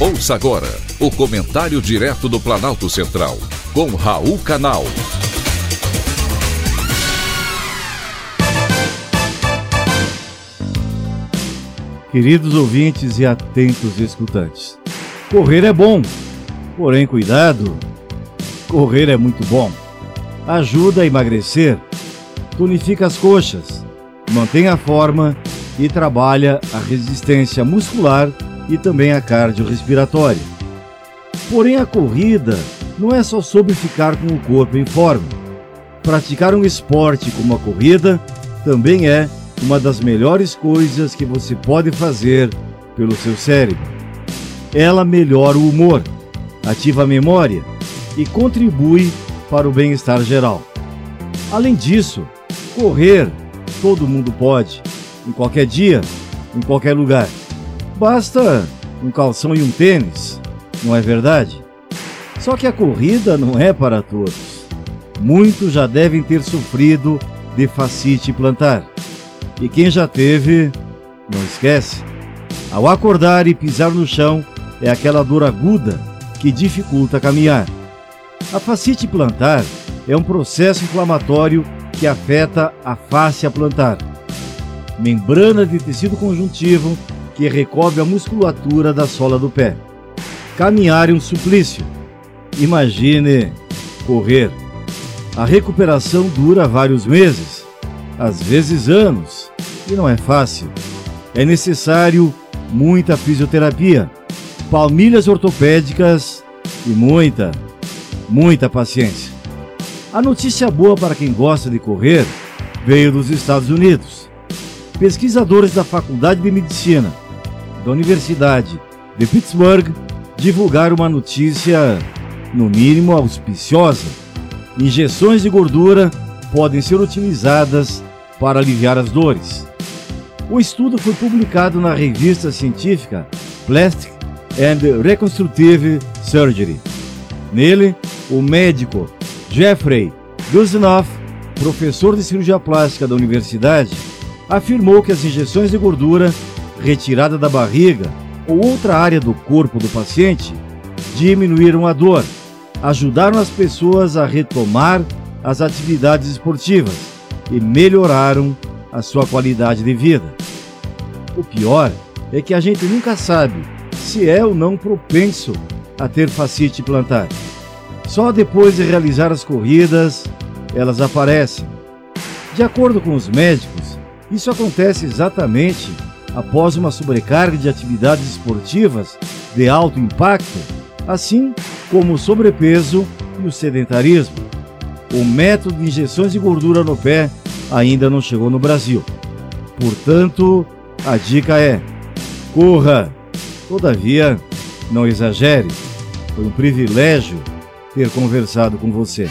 Ouça agora o comentário direto do Planalto Central, com Raul Canal. Queridos ouvintes e atentos escutantes, correr é bom, porém cuidado, correr é muito bom. Ajuda a emagrecer, tonifica as coxas, mantém a forma e trabalha a resistência muscular e também a cardiorrespiratória. Porém, a corrida não é só sobre ficar com o corpo em forma. Praticar um esporte como a corrida também é uma das melhores coisas que você pode fazer pelo seu cérebro. Ela melhora o humor, ativa a memória e contribui para o bem-estar geral. Além disso, correr todo mundo pode, em qualquer dia, em qualquer lugar. Basta um calção e um tênis, não é verdade? Só que a corrida não é para todos. Muitos já devem ter sofrido de fascite plantar. E quem já teve, não esquece. Ao acordar e pisar no chão, é aquela dor aguda que dificulta caminhar. A fascite plantar é um processo inflamatório que afeta a face plantar membrana de tecido conjuntivo que recobre a musculatura da sola do pé. Caminhar é um suplício. Imagine correr. A recuperação dura vários meses, às vezes anos, e não é fácil. É necessário muita fisioterapia, palmilhas ortopédicas e muita, muita paciência. A notícia boa para quem gosta de correr veio dos Estados Unidos. Pesquisadores da Faculdade de Medicina da Universidade de Pittsburgh divulgaram uma notícia, no mínimo auspiciosa. Injeções de gordura podem ser utilizadas para aliviar as dores. O estudo foi publicado na revista científica Plastic and Reconstructive Surgery. Nele, o médico Jeffrey Guzinoff, professor de cirurgia plástica da universidade, afirmou que as injeções de gordura retirada da barriga ou outra área do corpo do paciente diminuíram a dor, ajudaram as pessoas a retomar as atividades esportivas e melhoraram a sua qualidade de vida. O pior é que a gente nunca sabe se é ou não propenso a ter fascite plantar. Só depois de realizar as corridas, elas aparecem. De acordo com os médicos, isso acontece exatamente após uma sobrecarga de atividades esportivas de alto impacto, assim como o sobrepeso e o sedentarismo. O método de injeções de gordura no pé ainda não chegou no Brasil. Portanto, a dica é: corra! Todavia, não exagere. Foi um privilégio ter conversado com você.